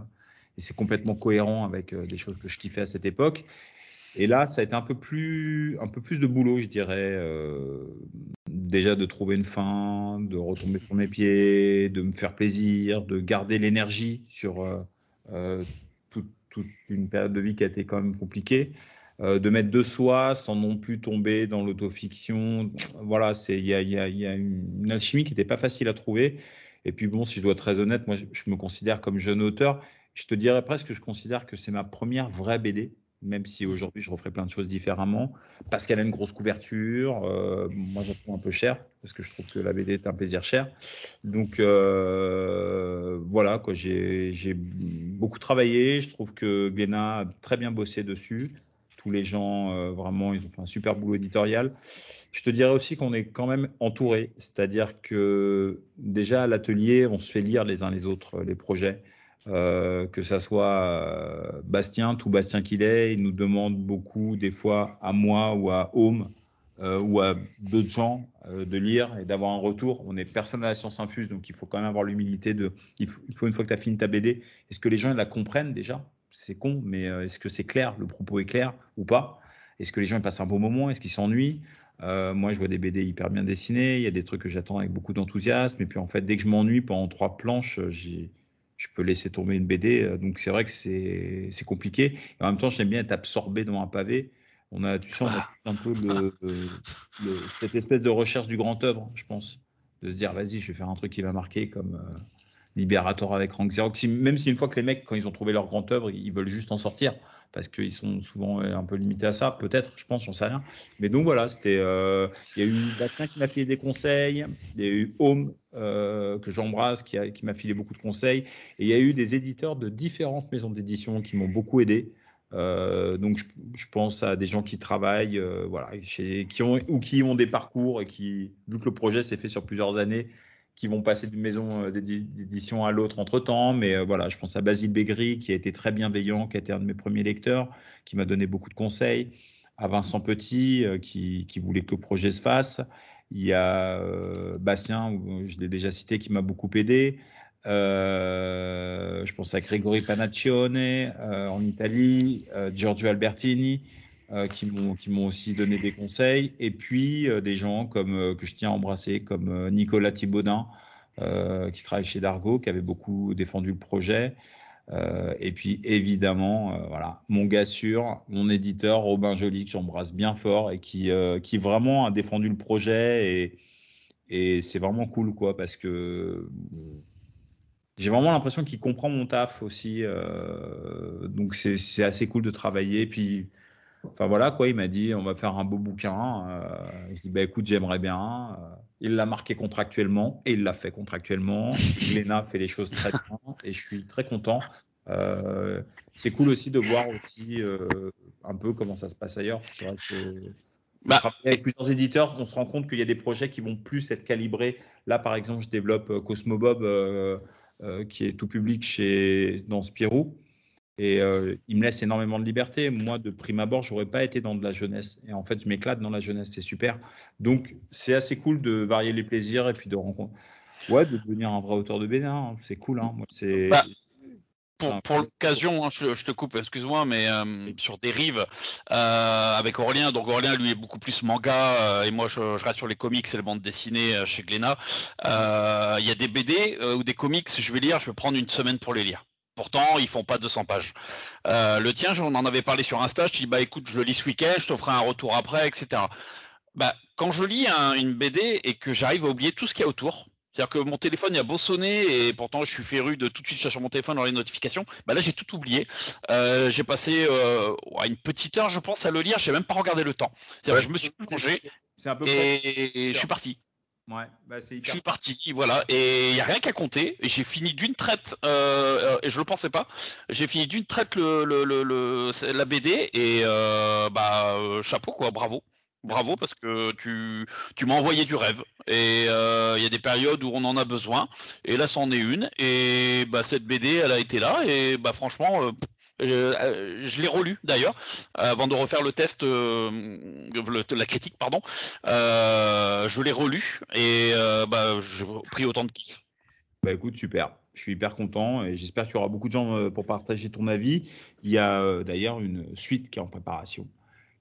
et c'est complètement cohérent avec euh, des choses que je kiffais à cette époque. Et là, ça a été un peu plus, un peu plus de boulot, je dirais. Déjà de trouver une fin, de retomber sur mes pieds, de me faire plaisir, de garder l'énergie sur toute, toute, une période de vie qui a été quand même compliquée. Euh, de mettre de soi sans non plus tomber dans l'autofiction. Voilà, il y a, une alchimie qui n'était pas facile à trouver. Et puis bon, si je dois être très honnête, moi je, je me considère comme jeune auteur. Je te dirais presque que je considère que c'est ma première vraie BD même si aujourd'hui je referai plein de choses différemment, parce qu'elle a une grosse couverture. Euh, moi, j'en trouve un peu cher, parce que je trouve que la BD est un plaisir cher. Donc euh, voilà, j'ai beaucoup travaillé. Je trouve que Glénat a très bien bossé dessus. Tous les gens, euh, vraiment, ils ont fait un super boulot éditorial. Je te dirais aussi qu'on est quand même entouré, c'est-à-dire que déjà à l'atelier, on se fait lire les uns les autres les projets. Euh, que ça soit euh, Bastien, tout Bastien qu'il est, il nous demande beaucoup, des fois à moi ou à Home euh, ou à d'autres gens de lire et d'avoir un retour. On est personne à la science infuse, donc il faut quand même avoir l'humilité de. Il faut, une fois que tu as fini ta BD, est-ce que les gens la comprennent déjà? C'est con, mais est-ce que c'est clair? Le propos est clair ou pas? Est-ce que les gens passent un bon moment? Est-ce qu'ils s'ennuient? Moi, je vois des BD hyper bien dessinés. Il y a des trucs que j'attends avec beaucoup d'enthousiasme. Et puis, en fait, dès que je m'ennuie pendant trois planches, j'ai je peux laisser tomber une BD. Euh, donc c'est vrai que c'est compliqué. Et en même temps, j'aime bien être absorbé dans un pavé. On a, tu sens un peu le, cette espèce de recherche du grand œuvre, je pense, de se dire vas-y, je vais faire un truc qui va marquer comme euh, Liberator avec Rank Zero. Même si une fois que les mecs, quand ils ont trouvé leur grande œuvre, ils veulent juste en sortir parce qu'ils sont souvent un peu limités à ça, peut-être, je pense, j'en sais rien. Mais donc voilà, c'était, euh, il y a eu Bastien qui m'a filé des conseils, il y a eu Home euh, que j'embrasse qui, m'a filé beaucoup de conseils, et il y a eu des éditeurs de différentes maisons d'édition qui m'ont beaucoup aidé. Euh, donc je, pense à des gens qui travaillent, euh, voilà, qui ont ou qui ont des parcours et qui, vu que le projet s'est fait sur plusieurs années, qui vont passer d'une maison euh, d'édition à l'autre entre temps. Mais euh, voilà, je pense à Basile Bégri, qui a été très bienveillant, qui a été un de mes premiers lecteurs, qui m'a donné beaucoup de conseils. À Vincent Petit, euh, qui, voulait que le projet se fasse. Il y a Bastien, je l'ai déjà cité, qui m'a beaucoup aidé. Je pense à Grégory Panaccione en Italie, Giorgio Albertini, euh, qui m'ont qui m'ont aussi donné des conseils. Et puis euh, des gens comme euh, que je tiens à embrasser comme Nicolas Thibaudin qui travaille chez Dargo qui avait beaucoup défendu le projet. Et puis évidemment voilà mon gars sûr mon éditeur Robin Joly que j'embrasse bien fort et qui qui vraiment a défendu le projet. Et et c'est vraiment cool quoi parce que j'ai vraiment l'impression qu'il comprend mon taf aussi euh, donc c'est assez cool de travailler. Puis Enfin voilà quoi, il m'a dit on va faire un beau bouquin. Euh, je dis bah écoute j'aimerais bien. Euh, il l'a marqué contractuellement et il l'a fait contractuellement. <laughs> Léna fait les choses très bien et je suis très content. Euh, c'est cool aussi de voir aussi euh, un peu comment ça se passe ailleurs. C'est vrai que bah, avec plusieurs éditeurs, on se rend compte qu'il y a des projets qui vont plus être calibrés. Là par exemple je développe Cosmobob euh, qui est tout public chez dans Spirou. Et euh, il me laisse énormément de liberté. Moi, de prime abord, j'aurais pas été dans de la jeunesse. Et en fait, je m'éclate dans la jeunesse, c'est super. Donc, c'est assez cool de varier les plaisirs et puis de rencontrer. Ouais, de devenir un vrai auteur de Bénin, hein. c'est cool. Hein. Moi, c'est. Bah, pour, pour l'occasion, hein, je, je, te coupe, excuse-moi, mais euh, sur des rives euh, avec Aurélien. Donc Aurélien, lui, est beaucoup plus manga euh, et moi, je, je, reste sur les comics et les bandes dessinées euh, chez Glénat. Il y a des BD ou des comics, je vais lire, je vais prendre une semaine pour les lire. Pourtant, ils font pas 200 pages. Euh, le tien, on en avait parlé sur Insta. Je dis, bah écoute, je le lis ce week-end, je te ferai un retour après, etc. Bah, quand je lis un, une BD et que j'arrive à oublier tout ce qu'il y a autour, c'est-à-dire que mon téléphone il a beau sonner et pourtant je suis féru de tout de suite sur mon téléphone dans les notifications. Bah là j'ai tout oublié. Euh, j'ai passé euh, une petite heure je pense à le lire. J'ai même pas regardé le temps. C'est-à-dire ouais, que je me suis plongé et, et je suis parti. Ouais, bah c'est Je suis parti, voilà, et il y a rien qu'à compter. J'ai fini d'une traite, euh, et je le pensais pas. J'ai fini d'une traite le, le, le, le, la BD et euh, bah chapeau quoi, bravo, bravo parce que tu tu m'as envoyé du rêve. Et euh, il y a des périodes où on en a besoin. Et là, c'en est une. Et bah cette BD, elle a été là. Et bah franchement. Euh, euh, je l'ai relu d'ailleurs avant de refaire le test, euh, le, la critique pardon. Euh, je l'ai relu et euh, bah, j'ai pris autant de kiff. Bah écoute super, je suis hyper content et j'espère qu'il y aura beaucoup de gens pour partager ton avis. Il y a euh, d'ailleurs une suite qui est en préparation.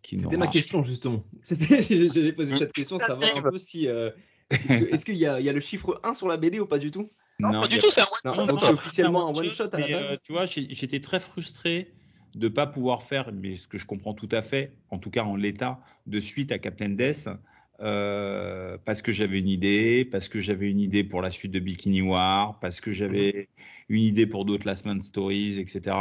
C'était ma question justement. <laughs> J'avais posé cette question, savoir un peu si est-ce qu'il y, y, a le chiffre 1 sur la BD ou pas du tout? Non, non, pas du tout, c'est un one shot. Donc c'est officiellement un one shot à la base. Euh, tu vois, j'étais très frustré de pas pouvoir faire, mais ce que je comprends tout à fait, en tout cas en l'état, de suite à Captain Death, euh, parce que j'avais une idée, parce que j'avais une idée pour la suite de Bikini War, parce que j'avais une idée pour d'autres Last Man Stories, etc.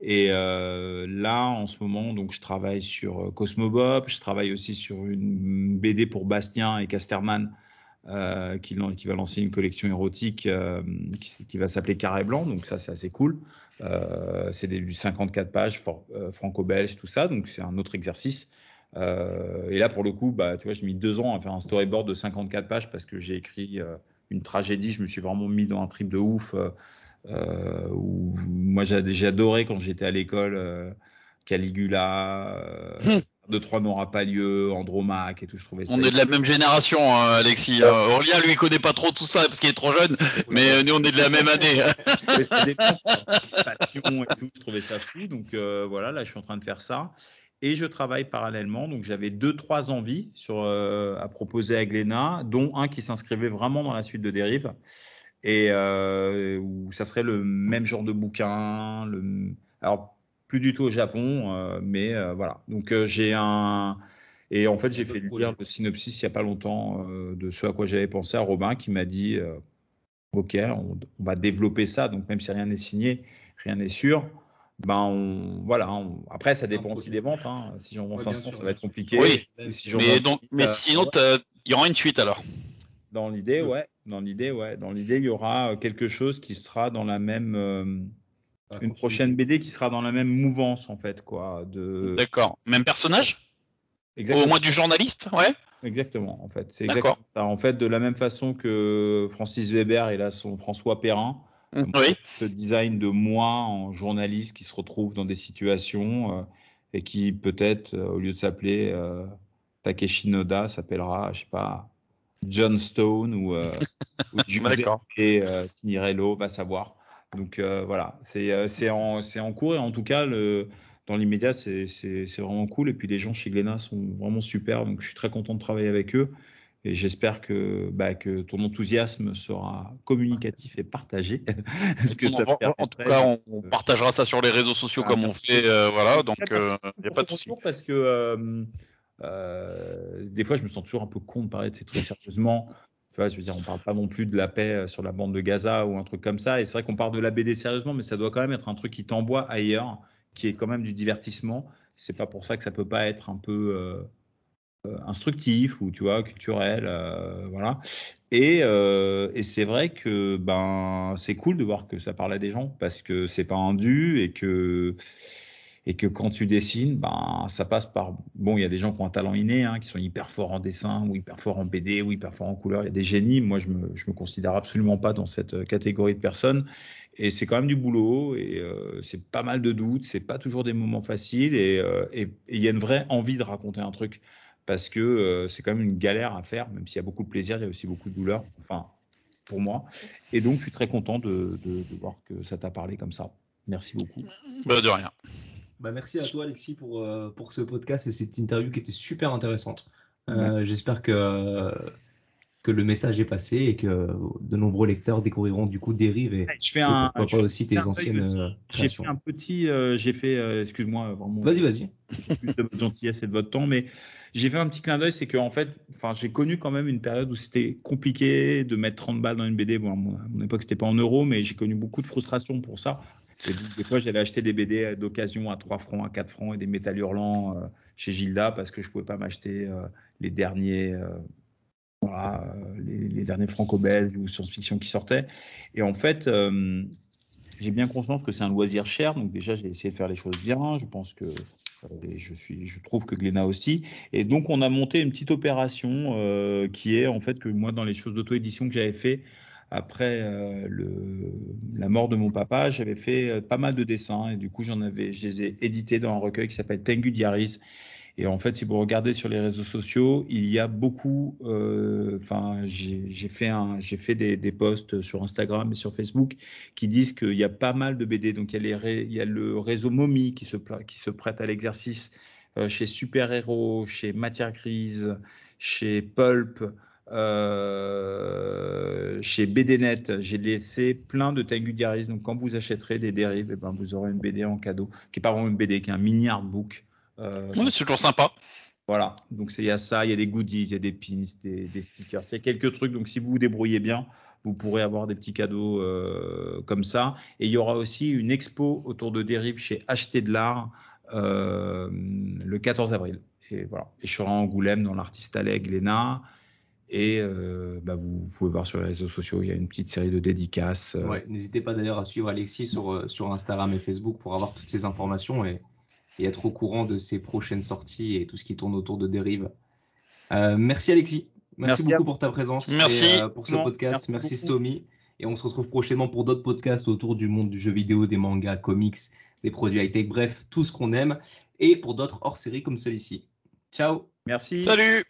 Et euh, là, en ce moment, donc je travaille sur Cosmobob, je travaille aussi sur une BD pour Bastien et Casterman euh, qui, qui, va lancer une collection érotique euh, qui, va s'appeler Carré Blanc, donc ça c'est assez cool. Euh, c'est du 54 pages franco-belge, tout ça, donc c'est un autre exercice. Et là pour le coup, bah, tu vois, j'ai mis deux ans à faire un storyboard de 54 pages parce que j'ai écrit une tragédie, je me suis vraiment mis dans un trip de ouf. moi j'ai adoré quand j'étais à l'école Caligula. Hum de trois n'aura pas lieu, Andromaque et tout, je trouvais ça. On est de la même génération, hein, Alexis. Euh, Aurélien, lui, il connaît pas trop tout ça parce qu'il est trop jeune, mais euh, nous, on est de la même année. <laughs> des passion et tout, je trouvais ça fou. Donc euh, voilà, là, je suis en train de faire ça. Et je travaille parallèlement, donc j'avais deux, trois envies sur, euh, à proposer à Glénat, dont un qui s'inscrivait vraiment dans la suite de Dérive, et où ça serait le même genre de bouquin. Le... Alors, plus du tout au Japon, euh, mais euh, voilà. Donc euh, j'ai un et en fait j'ai fait lire le synopsis il y a pas longtemps de ce à quoi j'avais pensé à Robin qui m'a dit ok, on, va développer ça. Donc même si rien n'est signé, rien n'est sûr. Ben on, voilà. après, ça dépend aussi des ventes. Hein. Si j'en vends 500, ça va être compliqué. Oui. mais donc, mais sinon, il y aura une suite alors. Dans l'idée, ouais. Dans l'idée, ouais. Dans l'idée, il y aura quelque chose qui sera dans la même, euh, une prochaine BD qui sera dans la même mouvance en fait, quoi. De. D'accord. Même personnage? Exactement. Au moins du journaliste, ouais. Exactement, en fait. C'est exactement ça. En fait, de la même façon que Francis Weber, il a son François Perrin. Mmh, oui. Ce design de moi en journaliste qui se retrouve dans des situations euh, et qui peut-être, euh, au lieu de s'appeler euh, Takeshi Noda, s'appellera, je sais pas, John Stone ou, euh, <laughs> ou et Tinirello, va savoir. Donc voilà, c'est en, en cours et en tout cas, le, dans l'immédiat, c'est vraiment cool. Et puis les gens chez Glénat sont vraiment super. Donc je suis très content de travailler avec eux. Et j'espère que, bah, que ton enthousiasme sera communicatif et partagé. <laughs> Parce que ça en, tout cas, on, partagera ça sur les réseaux sociaux ah, comme on fait. Euh, voilà, donc il n'y euh, a pas de souci. Parce que euh, des fois, je me sens toujours un peu con de parler de ces trucs sérieusement. Je veux dire, on parle pas non plus de la paix sur la bande de Gaza ou un truc comme ça. Et c'est vrai qu'on parle de la BD sérieusement, mais ça doit quand même être un truc qui t'envoie ailleurs qui est quand même du divertissement. C'est pas pour ça que ça peut pas être un peu euh, euh, instructif ou tu vois culturel, euh, voilà. Et, et c'est vrai que ben c'est cool de voir que ça parle à des gens parce que c'est pas un dû et que et que quand tu dessines, ben, ça passe par. Bon, il y a des gens qui ont un talent inné, hein, qui sont hyper forts en dessin, ou hyper forts en BD, ou hyper forts en couleur. Il y a des génies. Moi, je me, je me considère absolument pas dans cette catégorie de personnes. Et c'est quand même du boulot, et euh, c'est pas mal de doutes, c'est pas toujours des moments faciles, et euh, il y a une vraie envie de raconter un truc, parce que euh, c'est quand même une galère à faire, même s'il y a beaucoup de plaisir, il y a aussi beaucoup de douleur. Enfin, pour moi. Et donc, je suis très content de voir que ça t'a parlé comme ça. Merci beaucoup. Bah, de rien. Bah, merci à toi, Alexis, pour, euh, pour ce podcast et cette interview qui était super intéressante. Euh, J'espère que, que le message est passé et que de nombreux lecteurs découvriront du coup Dérive et je fais un, pas aussi tes anciennes euh, J'ai fait un petit, euh, j'ai fait, excuse-moi, vraiment. Vas-y, vas-y. De votre gentillesse et de votre temps, mais j'ai fait un petit clin d'œil, c'est que en fait, enfin, j'ai connu quand même une période où c'était compliqué de mettre 30 balles dans une BD. Bon, à mon époque, c'était pas en euros, mais j'ai connu beaucoup de frustration pour ça. Des fois, j'allais acheter des BD d'occasion à 3 francs, à 4 francs et des métal hurlants euh, chez Gilda parce que je pouvais pas m'acheter euh, les derniers, euh, voilà, les, derniers franco-belges ou science-fiction qui sortaient. Et en fait, j'ai bien conscience que c'est un loisir cher. Donc déjà, j'ai essayé de faire les choses bien. Je pense que je suis, je trouve que Glénat aussi. Et donc, on a monté une petite opération qui est en fait que moi, dans les choses d'auto-édition que j'avais fait, après euh, la mort de mon papa, j'avais fait euh, pas mal de dessins et du coup j'en avais, je les ai édités dans un recueil qui s'appelle Tengu Diaries. Et en fait, si vous regardez sur les réseaux sociaux, il y a beaucoup. Euh, enfin, j'ai fait fait des, posts sur Instagram et sur Facebook qui disent qu'il y a pas mal de BD. Donc il y a, les, il y a le réseau Momi qui se, qui se prête à l'exercice chez Super Héros, chez Matière Grise, chez Pulp. Euh, chez BDNet, j'ai laissé plein de Diaries. Donc, quand vous achèterez des dérives, eh ben, vous aurez une BD en cadeau, qui est pas vraiment une BD, qui est un mini artbook. Euh, c'est toujours sympa. Voilà. Donc, il y a ça, il y a des goodies, il y a des pins, des, stickers. Il y a quelques trucs. Donc, si vous vous débrouillez bien, vous pourrez avoir des petits cadeaux euh, comme ça. Et il y aura aussi une expo autour de dérives chez Acheter de l'art le 14 avril. Et voilà. Et je serai en Angoulême dans l'artiste Alec Glénat. Et euh, bah, vous, pouvez voir sur les réseaux sociaux, il y a une petite série de dédicaces. Euh. Ouais, N'hésitez pas d'ailleurs à suivre Alexis sur, euh, sur Instagram et Facebook pour avoir toutes ces informations et, et, être au courant de ses prochaines sorties et tout ce qui tourne autour de Dérive. merci Alexis. Merci, beaucoup pour ta présence. Merci. pour ce podcast. Merci, merci Stomy. Et on se retrouve prochainement pour d'autres podcasts autour du monde du jeu vidéo, des mangas, comics, des produits high-tech, bref, tout ce qu'on aime. Et pour d'autres hors série comme celui-ci. Ciao. Merci. Salut.